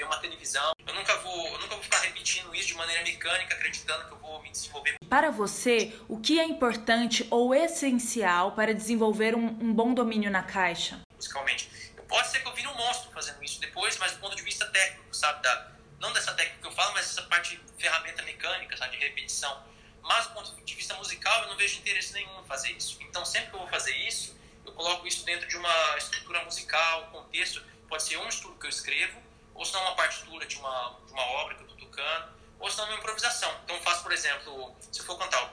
ver uma televisão. Eu nunca vou, eu nunca vou ficar repetindo isso de maneira mecânica, acreditando que eu vou me desenvolver. Para você, o que é importante ou essencial para desenvolver um, um bom domínio na caixa? Musicalmente. Pode ser que eu vire um monstro fazendo isso depois, mas do ponto de vista técnico, sabe? Da, não dessa técnica que eu falo, mas essa parte de ferramenta mecânica, sabe? De repetição. Mas do ponto de vista musical, eu não vejo interesse nenhum em fazer isso. Então, sempre que eu vou fazer isso, eu coloco isso dentro de uma estrutura musical, contexto. Pode ser um estudo que eu escrevo, ou se não uma partitura de uma, de uma obra que eu estou tocando, ou se não uma improvisação. Então faço, por exemplo, se eu for cantar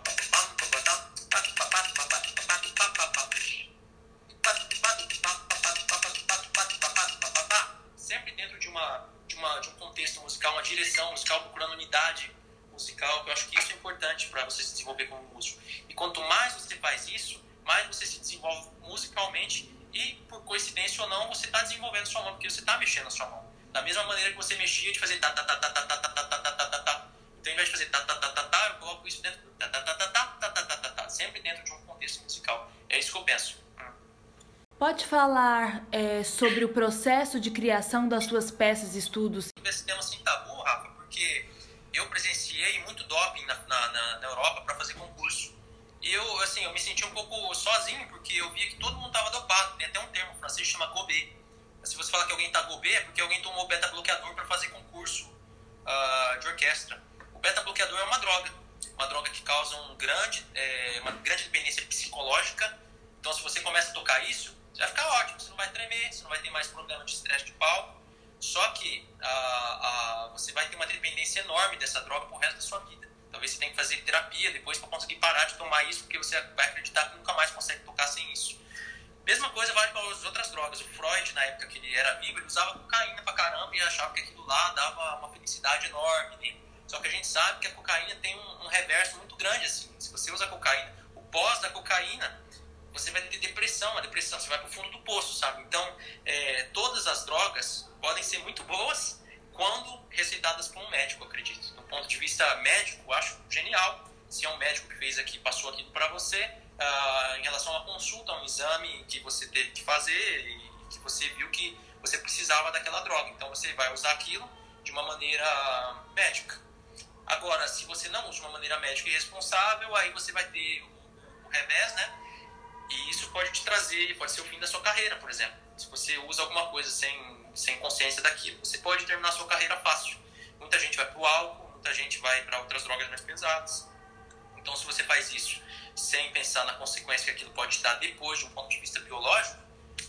mexia de fazer ta ta ta ta ta ta ta ta ta ta ta ta. Então, ao invés de fazer ta ta ta ta ta, eu coloco isso dentro ta ta ta ta ta ta ta ta ta ta, sempre dentro de um contexto musical. É isso que eu penso. Pode falar é, sobre o processo de criação das suas peças e estudos? Esse tema sem tabu, Rafa, porque eu presenciei muito doping na, na, na Europa para fazer concurso. E eu, assim, eu me senti um pouco sozinho, porque eu via que todo mundo estava dopado. Tem até um termo francês que chama Gobet se você falar que alguém está gobê, é porque alguém tomou beta-bloqueador para fazer concurso uh, de orquestra. O beta-bloqueador é uma droga, uma droga que causa um grande, é, uma grande dependência psicológica. Então, se você começa a tocar isso, você vai ficar ótimo, você não vai tremer, você não vai ter mais problema de estresse de palco. Só que uh, uh, você vai ter uma dependência enorme dessa droga pro resto da sua vida. Talvez você tenha que fazer terapia depois para conseguir parar de tomar isso, porque você vai acreditar que nunca mais consegue tocar sem isso. Mesma coisa vale para as outras drogas. O Freud, na época que ele era vivo, ele usava cocaína pra caramba e achava que aquilo lá dava uma felicidade enorme. Né? Só que a gente sabe que a cocaína tem um, um reverso muito grande. assim. Se você usa cocaína, o pós da cocaína, você vai ter depressão, a depressão, você vai para o fundo do poço, sabe? Então, é, todas as drogas podem ser muito boas quando receitadas por um médico, acredito. Do ponto de vista médico, eu acho genial. Se é um médico que fez aqui, passou aquilo para você, uh, em relação a uma consulta, a um exame que você teve que fazer e que você viu que você precisava daquela droga. Então você vai usar aquilo de uma maneira médica. Agora, se você não usa de uma maneira médica e responsável, aí você vai ter o, o revés, né? E isso pode te trazer, pode ser o fim da sua carreira, por exemplo. Se você usa alguma coisa sem, sem consciência daquilo, você pode terminar sua carreira fácil. Muita gente vai para o álcool, muita gente vai para outras drogas mais pesadas. Então, se você faz isso sem pensar na consequência que aquilo pode te dar depois, de um ponto de vista biológico,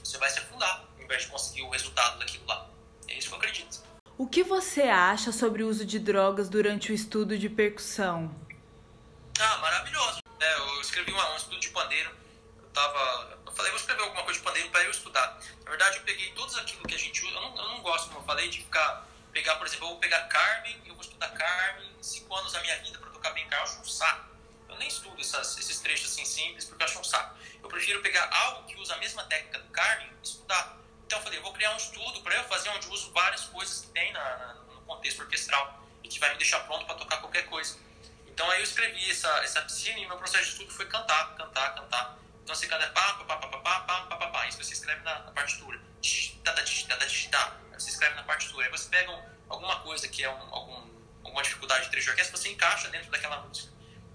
você vai se afundar, ao invés de conseguir o resultado daquilo lá. É isso que eu acredito. O que você acha sobre o uso de drogas durante o estudo de percussão? Ah, maravilhoso. É, eu escrevi um estudo de pandeiro. Eu tava. Eu falei, vou escrever alguma coisa de pandeiro para eu estudar. Na verdade, eu peguei todos aquilo que a gente usa. Eu não, eu não gosto, como eu falei, de ficar. Pegar, por exemplo, eu vou pegar Carmen, eu vou estudar Carmen, cinco anos da minha vida para tocar bem Carmen, eu acho um saco eu nem estudo essas, esses trechos assim simples porque eu acho um saco. Eu prefiro pegar algo que usa a mesma técnica do Carmen e estudar. Então eu falei, eu vou criar um estudo para eu fazer onde uso várias coisas que tem na, na, no contexto orquestral e que vai me deixar pronto para tocar qualquer coisa. Então aí eu escrevi essa, essa piscina e meu processo de estudo foi cantar, cantar, cantar. Então você canta pá, pá, pá, pá, pá, pá, pá, pá, pá. Isso você escreve na, na partitura. Você escreve na partitura. Aí você pega um, alguma coisa que é um, algum, alguma dificuldade de trecho de orquestra, você encaixa dentro daquela música.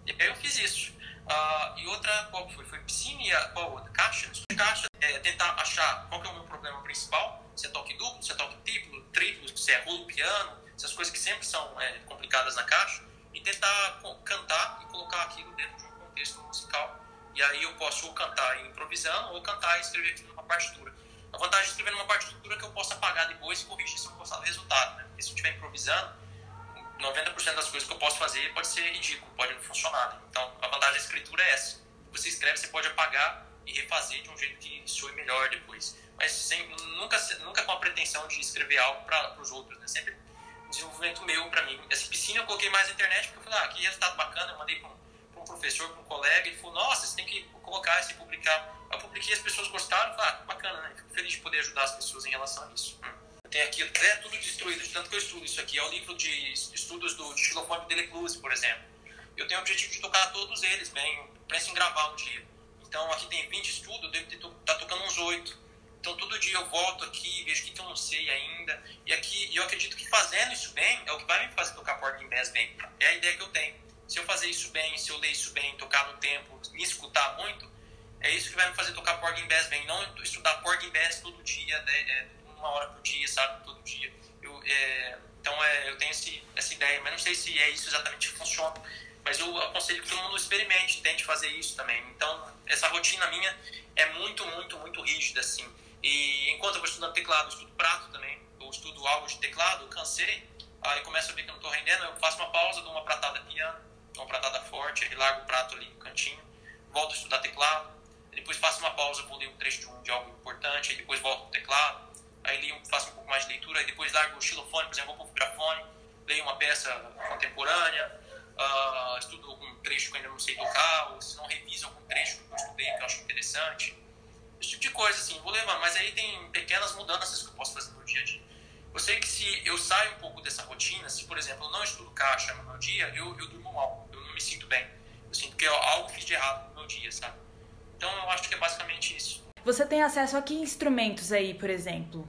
E aí eu fiz isso. Uh, e outra, qual foi? Foi piscina qual outra? Caixa. Caixa é tentar achar qual que é o meu problema principal. Se é toque duplo, se é toque triplo, triplo, se é rolo, piano, essas coisas que sempre são é, complicadas na caixa. E tentar cantar e colocar aquilo dentro de um contexto musical. E aí eu posso ou cantar improvisando ou cantar e escrever aquilo numa partitura. A vantagem de escrever numa partitura é que eu posso apagar depois e corrigir se eu gostar do resultado. Né? Porque se eu estiver improvisando, 90% das coisas que eu posso fazer pode ser ridículo, pode não funcionar. Né? Então, a vantagem da escritura é essa. Você escreve, você pode apagar e refazer de um jeito que soe melhor depois. Mas sem, nunca, nunca com a pretensão de escrever algo para os outros, né? Sempre desenvolvimento meu para mim. Essa piscina eu coloquei mais na internet porque eu falei, ah, que resultado bacana, eu mandei para um, um, professor, para um colega, ele falou, nossa, você tem que colocar isso e publicar. Eu publiquei, as pessoas gostaram, falei, ah, bacana, né? Fico feliz de poder ajudar as pessoas em relação a isso. Hum. Tenho aqui, é tudo destruído, de tanto que eu estudo isso aqui. É o livro de estudos do xilofone de Delecluse, por exemplo. Eu tenho o objetivo de tocar todos eles bem, penso em gravar um dia. Então aqui tem 20 estudos, eu devo estar tá tocando uns 8 então todo dia eu volto aqui, vejo o que, eu não sei ainda. E aqui eu acredito que fazendo isso bem é o que vai me fazer tocar Porgy Bass bem. É a ideia que eu tenho. Se eu fazer isso bem, se eu ler isso bem, tocar no tempo, me escutar muito, é isso que vai me fazer tocar Porgy Bass bem. Não estudar Porgy Bass todo dia, né, é, uma hora por dia, sabe? Todo dia. Eu, é, então é, eu tenho esse, essa ideia, mas não sei se é isso exatamente que funciona. Mas eu aconselho que todo mundo experimente, tente fazer isso também. Então, essa rotina minha é muito, muito, muito rígida, assim. E enquanto eu vou estudando teclado, eu estudo prato também, eu estudo algo de teclado, cansei, aí começo a ver que eu não estou rendendo, eu faço uma pausa, dou uma pratada piano, uma pratada forte, aí largo o prato ali no cantinho, volto a estudar teclado, depois faço uma pausa, ler um trecho de, um, de algo importante, depois volto pro teclado, aí leio, faço um pouco mais de leitura, aí depois largo o xilofone, por exemplo, vou pro vibrafone, leio uma peça contemporânea, uh, estudo algum trecho que ainda não sei tocar, ou se não reviso algum trecho que eu estudei que eu acho interessante esse tipo de coisa, assim, vou levar. Mas aí tem pequenas mudanças que eu posso fazer no dia a dia. Eu sei que se eu saio um pouco dessa rotina, se, por exemplo, eu não estudo caixa no meu dia, eu, eu durmo mal, eu não me sinto bem. Eu sinto que eu, algo fiz de errado no meu dia, sabe? Então eu acho que é basicamente isso. Você tem acesso a que instrumentos aí, por exemplo?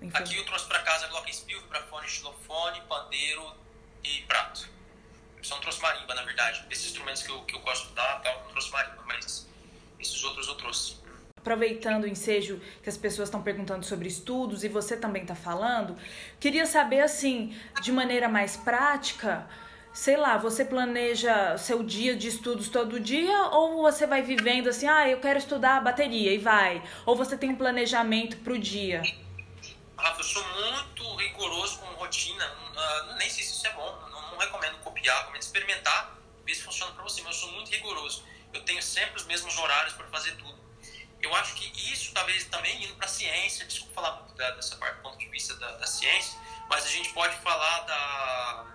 Enfim. Aqui eu trouxe para casa glockenspiel, vibrafone, xilofone, pandeiro e prato. Eu só não trouxe marimba, na verdade. Esses instrumentos que eu, que eu gosto de dar, tal, não trouxe marimba, mas esses outros eu trouxe aproveitando o ensejo que as pessoas estão perguntando sobre estudos e você também está falando, queria saber assim, de maneira mais prática, sei lá, você planeja seu dia de estudos todo dia ou você vai vivendo assim, ah, eu quero estudar bateria e vai, ou você tem um planejamento para o dia? Rafa, eu sou muito rigoroso com rotina, uh, nem sei se isso é bom, não, não recomendo copiar, recomendo experimentar, ver se funciona para você, mas eu sou muito rigoroso. Eu tenho sempre os mesmos horários para fazer tudo eu acho que isso talvez também indo para a ciência, desculpa falar da, dessa parte do ponto de vista da, da, ciência, mas a gente pode falar da,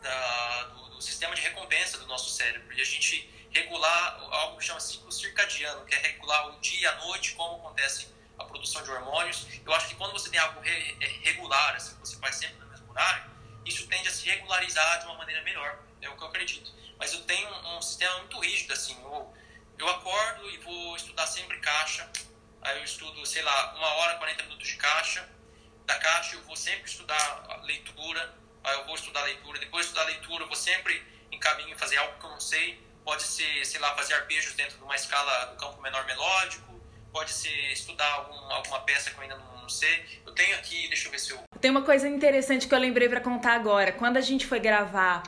da do, do, sistema de recompensa do nosso cérebro e a gente regular algo que chama ciclo circadiano, que é regular o dia e a noite, como acontece a produção de hormônios. Eu acho que quando você tem algo re, é, regular, assim, você faz sempre no mesmo horário, isso tende a se regularizar de uma maneira melhor, é o que eu acredito. Mas eu tenho um, um sistema muito rígido, assim, eu, eu acordo e vou estudar sempre caixa. Aí eu estudo, sei lá, uma hora, 40 minutos de caixa. Da caixa eu vou sempre estudar leitura. Aí eu vou estudar leitura. Depois de estudar leitura, eu vou sempre encaminho fazer algo que eu não sei. Pode ser, sei lá, fazer arpejos dentro de uma escala do campo menor melódico. Pode ser estudar algum, alguma peça que eu ainda não, sei. Eu tenho aqui, deixa eu ver se eu. Tem uma coisa interessante que eu lembrei para contar agora. Quando a gente foi gravar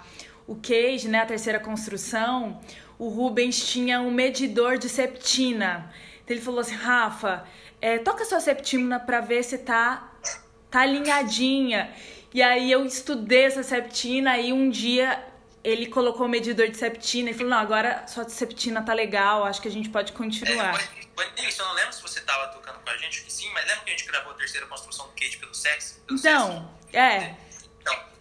o Cage, né, a terceira construção, o Rubens tinha um medidor de septina. Então ele falou assim, Rafa, é, toca sua septina para ver se tá, tá alinhadinha. E aí eu estudei essa septina e um dia ele colocou o medidor de septina e falou, não, agora sua septina tá legal, acho que a gente pode continuar. É, isso, eu não lembro se você tava tocando com a gente, que sim, mas lembra que a gente gravou a terceira construção do Kate pelo sexo? Pelo então, sexo? é.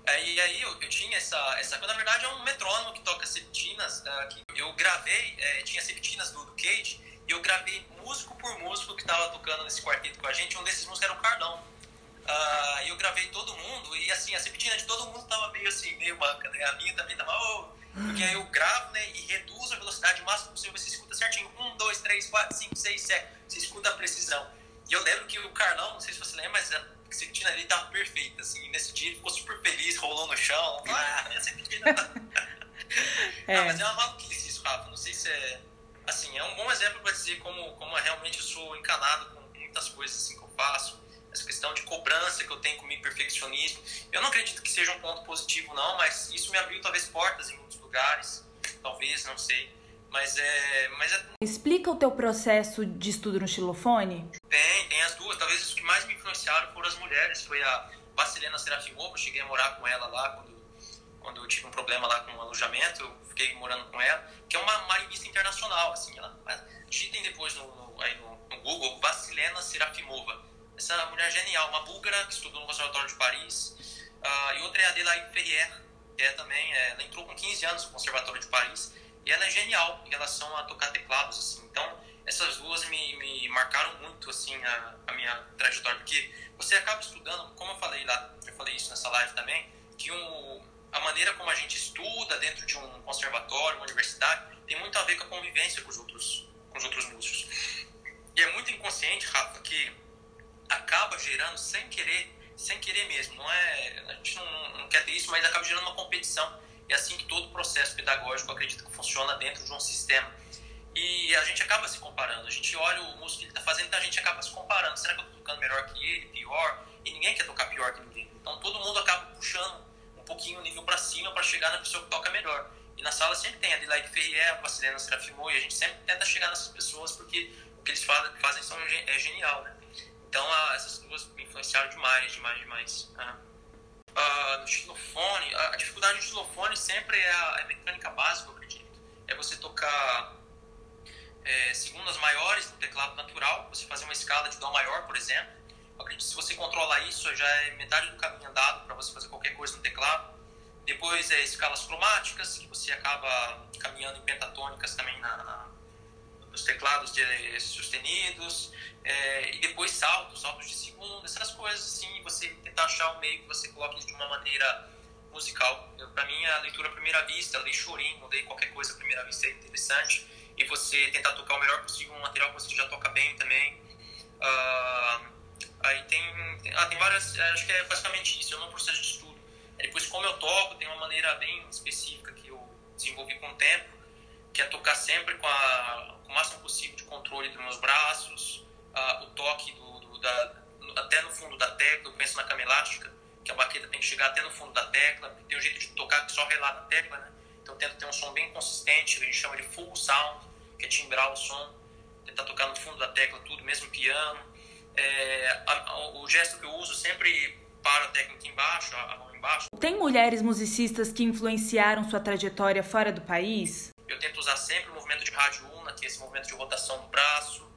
E aí eu, eu, tinha essa, essa. Na verdade é um metrônomo que toca septinas. Uh, que eu gravei, é, tinha septinas do, do Cage, e eu gravei músico por músico que estava tocando nesse quarteto com a gente. Um desses músicos era o Carlão. Uh, e eu gravei todo mundo, e assim, a septina de todo mundo tava meio assim, meio manca, né? A minha também tava. Oh, porque aí eu gravo, né? E reduzo a velocidade máxima possível, você escuta certinho. Um, dois, três, quatro, cinco, seis, sete. Você escuta a precisão. E eu lembro que o Carlão, não sei se você lembra, mas a Septina ali tava perfeita, assim. Nesse dia ele ficou super feliz, rolou no chão. Ah, minha Septina. é. Ah, mas é uma maluquice isso, Rafa. Não sei se é. Assim, é um bom exemplo para dizer como, como realmente eu sou encanado com muitas coisas assim, que eu faço. Essa questão de cobrança que eu tenho comigo, perfeccionismo. Eu não acredito que seja um ponto positivo, não, mas isso me abriu talvez portas em muitos lugares. Talvez, não sei. Mas é, mas é... Explica o teu processo de estudo no xilofone? Tem, tem as duas. Talvez os que mais me influenciaram foram as mulheres. Foi a Vasilena Serafimova, eu cheguei a morar com ela lá quando, quando eu tive um problema lá com o alojamento, eu fiquei morando com ela, que é uma marimbista internacional, assim, ela, digitem depois no, no, aí no, no Google, Vasilena Serafimova. Essa mulher genial, uma búlgara que estudou no Conservatório de Paris, Uh, e outra é a Adelaide Ferrier, que é também, é, ela entrou com 15 anos no Conservatório de Paris, e ela é genial em relação a tocar teclados, assim. Então, essas duas me, me marcaram muito, assim, a, a minha trajetória, porque você acaba estudando, como eu falei lá, eu falei isso nessa live também, que um, a maneira como a gente estuda dentro de um conservatório, uma universidade, tem muito a ver com a convivência com os outros, com os outros músicos. E é muito inconsciente, Rafa, que acaba gerando sem querer, sem querer mesmo. Não é, a gente não, não quer ter isso, mas acaba gerando uma competição. É assim que todo processo pedagógico acredito que funciona dentro de um sistema. E a gente acaba se comparando. A gente olha o músico que ele está fazendo, então a gente acaba se comparando. Será que eu estou tocando melhor que ele, pior? E ninguém quer tocar pior que ninguém. Então todo mundo acaba puxando um pouquinho o nível para cima para chegar na pessoa que toca melhor. E na sala sempre tem a Adelaide Ferrier, a Vacilena Serafimou, e a gente sempre tenta chegar nessas pessoas porque o que eles fazem são, é genial, né? Então a, essas duas me influenciaram demais, demais, demais. Uh, no xilofone, a, a dificuldade do xilofone sempre é a, é a mecânica básica, eu acredito. É você tocar é, segundas maiores no teclado natural, você fazer uma escala de Dó maior, por exemplo. Eu acredito que se você controlar isso, já é metade do caminho andado para você fazer qualquer coisa no teclado. Depois é escalas cromáticas, que você acaba caminhando em pentatônicas também na, na nos teclados de, sustenidos. É, saltos, saltos de segunda, essas coisas assim, você tentar achar um meio que você coloque de uma maneira musical. Para mim, a leitura à primeira vista, ler chorinho, ler qualquer coisa à primeira vista é interessante. E você tentar tocar o melhor possível um material que você já toca bem também. Uh, aí tem, ah, tem várias, acho que é basicamente isso, eu não processo de estudo. Depois, como eu toco, tem uma maneira bem específica que eu desenvolvi com o tempo, que é tocar sempre com, a, com o máximo possível de controle dos meus braços, uh, o toque do, da, até no fundo da tecla, eu penso na cama elástica, que a baqueta tem que chegar até no fundo da tecla, tem um jeito de tocar que só relata a tecla, né? Então tento ter um som bem consistente, a gente chama de full sound, que é timbrar o som, tentar tocar no fundo da tecla tudo, mesmo piano. É, a, a, o gesto que eu uso sempre para a técnica embaixo, a, a mão embaixo. Tem mulheres musicistas que influenciaram sua trajetória fora do país? Eu tento usar sempre o movimento de rádio una, que é esse movimento de rotação do braço.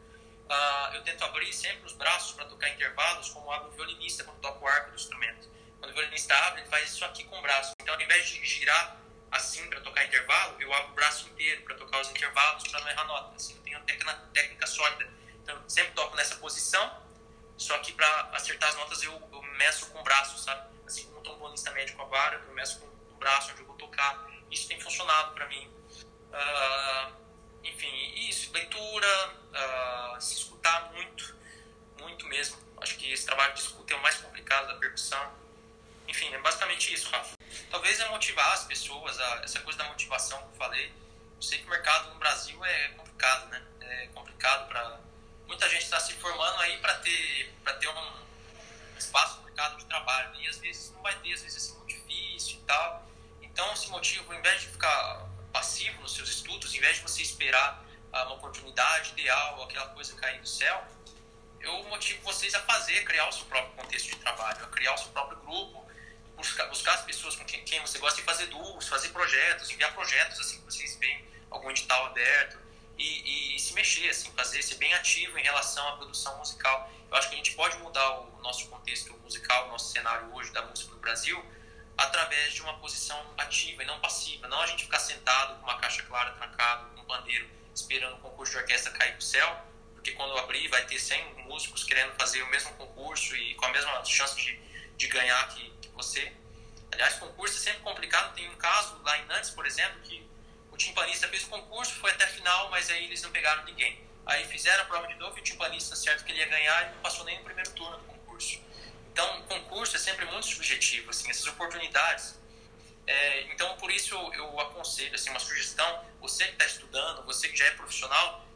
Uh, eu tento abrir sempre os braços para tocar intervalos, como abre o violinista quando toca o arco do instrumento. Quando o violinista abre, ele faz isso aqui com o braço. Então, ao invés de girar assim para tocar intervalo, eu abro o braço inteiro para tocar os intervalos para não errar nota. Assim, eu tenho técnica, técnica sólida. Então, eu sempre toco nessa posição, só que para acertar as notas eu, eu meço com o braço, sabe? Assim como um trombonista médio com a vara, eu meço com o braço onde eu vou tocar. Isso tem funcionado para mim. Uh, enfim, isso, leitura, uh, se escutar muito, muito mesmo. Acho que esse trabalho de escuta é o mais complicado da percussão. Enfim, é basicamente isso, Rafa. Talvez é motivar as pessoas, a, essa coisa da motivação que eu falei. Eu sei que o mercado no Brasil é complicado, né? É complicado para muita gente está se formando aí para ter para ter um espaço no mercado de trabalho e às vezes não vai ter, às vezes é muito difícil e tal. Então, esse motivo, ao invés de ficar passivo nos seus estudos, em vez de você esperar ah, uma oportunidade ideal, aquela coisa cair do céu, eu motivo vocês a fazer, criar o seu próprio contexto de trabalho, a criar o seu próprio grupo, buscar, buscar as pessoas com quem, quem você gosta de fazer duos, fazer projetos, enviar projetos assim que vocês veem algum edital aberto e, e, se mexer, assim, fazer ser bem ativo em relação à produção musical. Eu acho que a gente pode mudar o nosso contexto musical, o nosso cenário hoje da música no Brasil, através de uma posição ativa e não passiva. Não a gente ficar sentado com uma caixa clara trancado, com um pandeiro, esperando o concurso de orquestra cair do céu, porque quando abrir vai ter 100 músicos querendo fazer o mesmo concurso e com a mesma chance de, de ganhar que, que você. Aliás, concurso é sempre complicado. Tem um caso lá em Nantes, por exemplo, que o timpanista fez o concurso, foi até a final, mas aí eles não pegaram ninguém. Aí fizeram a prova de novo e o timpanista, certo que ele ia ganhar, e não passou nem no primeiro turno do concurso. Então, o concurso é sempre muito subjetivo, assim, essas oportunidades. É, então, por isso eu, eu aconselho, assim, uma sugestão, você que está estudando, você que já é profissional,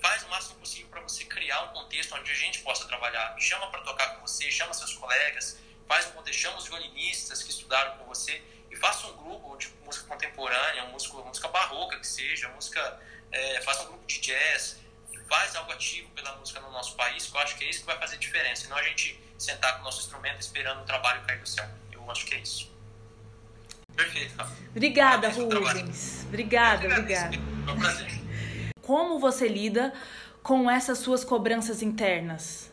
faz o máximo possível para você criar um contexto onde a gente possa trabalhar. Me chama para tocar com você, chama seus colegas, faz um chama os violinistas que estudaram com você e faça um grupo de música contemporânea, música, música barroca que seja, música, é, faça um grupo de jazz, faz algo ativo pela música no nosso país, que eu acho que é isso que vai fazer diferença. E não a gente sentar com o nosso instrumento esperando o trabalho cair do céu. Eu acho que é isso. Perfeito, Rafa. Obrigada, Rubens. Obrigada, obrigada. É um prazer. Como você lida com essas suas cobranças internas?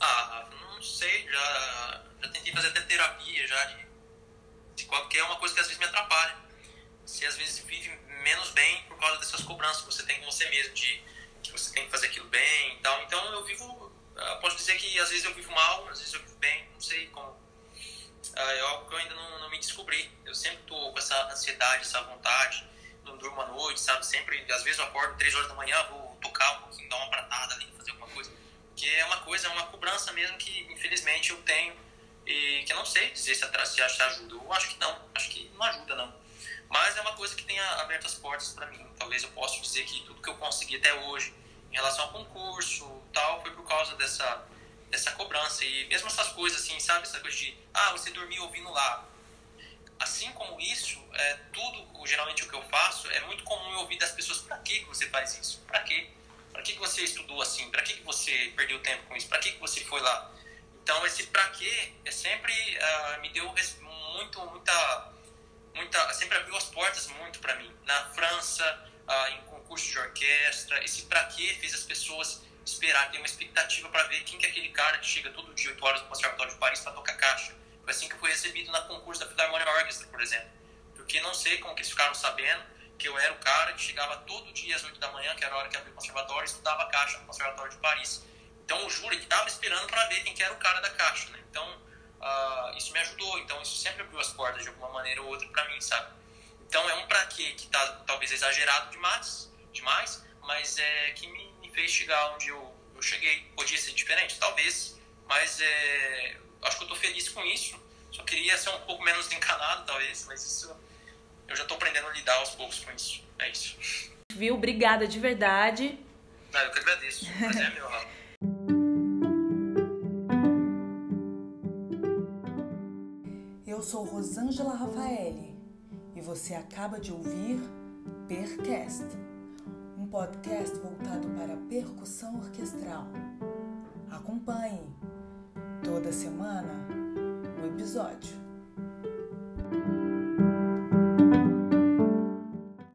Ah, não sei, já, já tentei fazer até terapia já de, de qualquer uma coisa que às vezes me atrapalha. Você às vezes vive menos bem por causa dessas cobranças que você tem com você mesmo, de que você tem que fazer aquilo bem e tal. Então eu vivo, posso dizer que às vezes eu vivo mal, às vezes eu vivo bem, não sei como. Ah, é algo que eu ainda não, não me descobri. Eu sempre tô com essa ansiedade, essa vontade, não durmo à noite, sabe? Sempre, às vezes eu acordo três horas da manhã, vou tocar um pouquinho, dar uma pratada ali, fazer alguma coisa. Que é uma coisa, é uma cobrança mesmo que infelizmente eu tenho e que eu não sei dizer se, se ajuda. Eu acho que não, acho que não ajuda não. Mas é uma coisa que tem aberto as portas para mim. Talvez eu possa dizer que tudo que eu consegui até hoje em relação ao concurso tal foi por causa dessa dessa cobrança e mesmo essas coisas assim, sabe, essa coisa de ah, você dormiu ouvindo lá. Assim como isso, é, tudo, geralmente o que eu faço, é muito comum eu ouvir das pessoas, para que você faz isso? Para quê? Para que você estudou assim? Para que você perdeu tempo com isso? Para que você foi lá? Então esse para quê é sempre uh, me deu muito muita muita sempre abriu as portas muito para mim. Na França, uh, em concurso de orquestra, esse para quê fez as pessoas esperar, ter uma expectativa para ver quem que é aquele cara que chega todo dia 8 horas no Conservatório de Paris para tocar caixa. Foi assim que eu fui recebido na concurso da Philharmonic Orchestra, por exemplo. Porque não sei como que eles ficaram sabendo que eu era o cara que chegava todo dia às 8 da manhã, que era a hora que abria o conservatório, e estudava caixa no Conservatório de Paris. Então o júri estava esperando para ver quem que era o cara da caixa, né? Então uh, isso me ajudou, então isso sempre abriu as portas de alguma maneira ou outra para mim, sabe? Então é um para quê que tá talvez exagerado demais, demais, mas é que me, chegar onde eu, eu cheguei. Podia ser diferente, talvez, mas é, acho que eu estou feliz com isso. Só queria ser um pouco menos encanado, talvez, mas isso eu já estou aprendendo a lidar aos poucos com isso. É isso. Viu? Obrigada de verdade. Ah, eu que agradeço. Mas é meu, Rafa. Eu sou Rosângela Rafaeli e você acaba de ouvir Percast, podcast voltado para percussão orquestral. Acompanhe toda semana um episódio.